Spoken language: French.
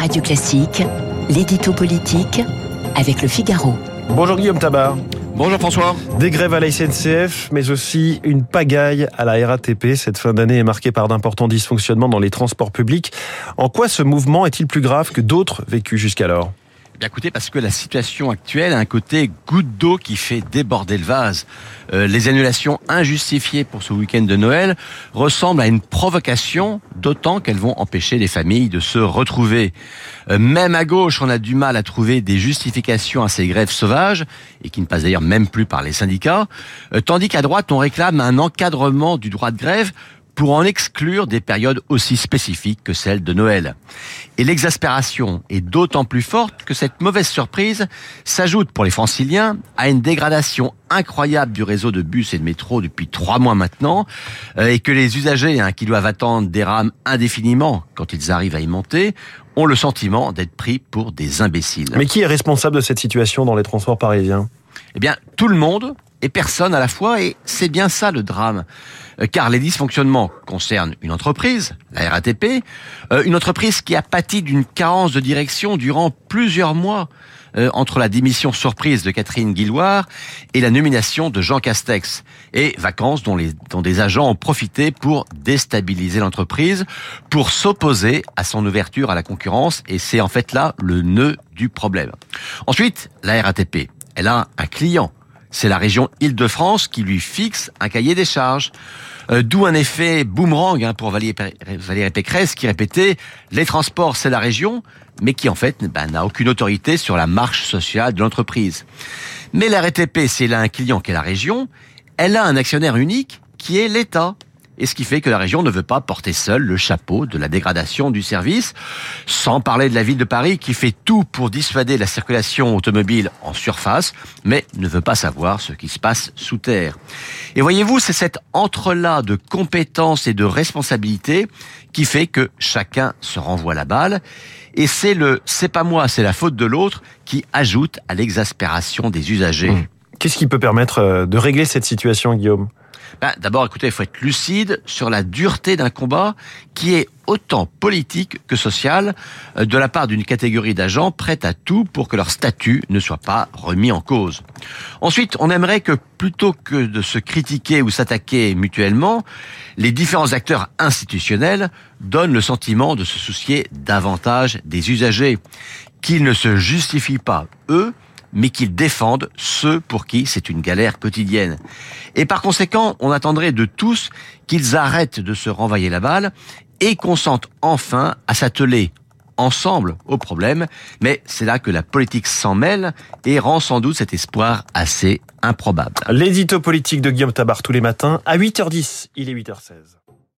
Radio Classique, l'édito politique avec le Figaro. Bonjour Guillaume Tabar. Bonjour François. Des grèves à la SNCF, mais aussi une pagaille à la RATP. Cette fin d'année est marquée par d'importants dysfonctionnements dans les transports publics. En quoi ce mouvement est-il plus grave que d'autres vécus jusqu'alors? Bien écoutez, parce que la situation actuelle a un côté goutte d'eau qui fait déborder le vase. Euh, les annulations injustifiées pour ce week-end de Noël ressemblent à une provocation, d'autant qu'elles vont empêcher les familles de se retrouver. Euh, même à gauche, on a du mal à trouver des justifications à ces grèves sauvages, et qui ne passent d'ailleurs même plus par les syndicats, euh, tandis qu'à droite, on réclame un encadrement du droit de grève pour en exclure des périodes aussi spécifiques que celle de Noël. Et l'exaspération est d'autant plus forte que cette mauvaise surprise s'ajoute pour les franciliens à une dégradation incroyable du réseau de bus et de métro depuis trois mois maintenant, euh, et que les usagers hein, qui doivent attendre des rames indéfiniment quand ils arrivent à y monter ont le sentiment d'être pris pour des imbéciles. Mais qui est responsable de cette situation dans les transports parisiens? Eh bien, tout le monde et personne à la fois, et c'est bien ça le drame. Euh, car les dysfonctionnements concernent une entreprise, la RATP, euh, une entreprise qui a pâti d'une carence de direction durant plusieurs mois euh, entre la démission surprise de Catherine Guilloire et la nomination de Jean Castex, et vacances dont, les, dont des agents ont profité pour déstabiliser l'entreprise, pour s'opposer à son ouverture à la concurrence, et c'est en fait là le nœud du problème. Ensuite, la RATP, elle a un client, c'est la région Île-de-France qui lui fixe un cahier des charges. Euh, d'où un effet boomerang hein, pour Valérie, Pécresse qui répétait les transports c'est la région, mais qui en fait ben, n'a aucune autorité sur la marche sociale de l'entreprise. Mais la RTP, c'est là un client qui est la région, elle a un actionnaire unique qui est l'État et ce qui fait que la région ne veut pas porter seule le chapeau de la dégradation du service, sans parler de la ville de Paris qui fait tout pour dissuader la circulation automobile en surface, mais ne veut pas savoir ce qui se passe sous terre. Et voyez-vous, c'est cet entrelac de compétences et de responsabilités qui fait que chacun se renvoie la balle, et c'est le c'est pas moi, c'est la faute de l'autre qui ajoute à l'exaspération des usagers. Mmh. Qu'est-ce qui peut permettre euh, de régler cette situation, Guillaume? Ben, D'abord, écoutez, il faut être lucide sur la dureté d'un combat qui est autant politique que social euh, de la part d'une catégorie d'agents prête à tout pour que leur statut ne soit pas remis en cause. Ensuite, on aimerait que plutôt que de se critiquer ou s'attaquer mutuellement, les différents acteurs institutionnels donnent le sentiment de se soucier davantage des usagers, qu'ils ne se justifient pas, eux, mais qu'ils défendent ceux pour qui c'est une galère quotidienne. Et par conséquent, on attendrait de tous qu'ils arrêtent de se renvoyer la balle et consentent enfin à s'atteler ensemble au problème, mais c'est là que la politique s'en mêle et rend sans doute cet espoir assez improbable. L'édito politique de Guillaume Tabar tous les matins à 8h10, il est 8h16.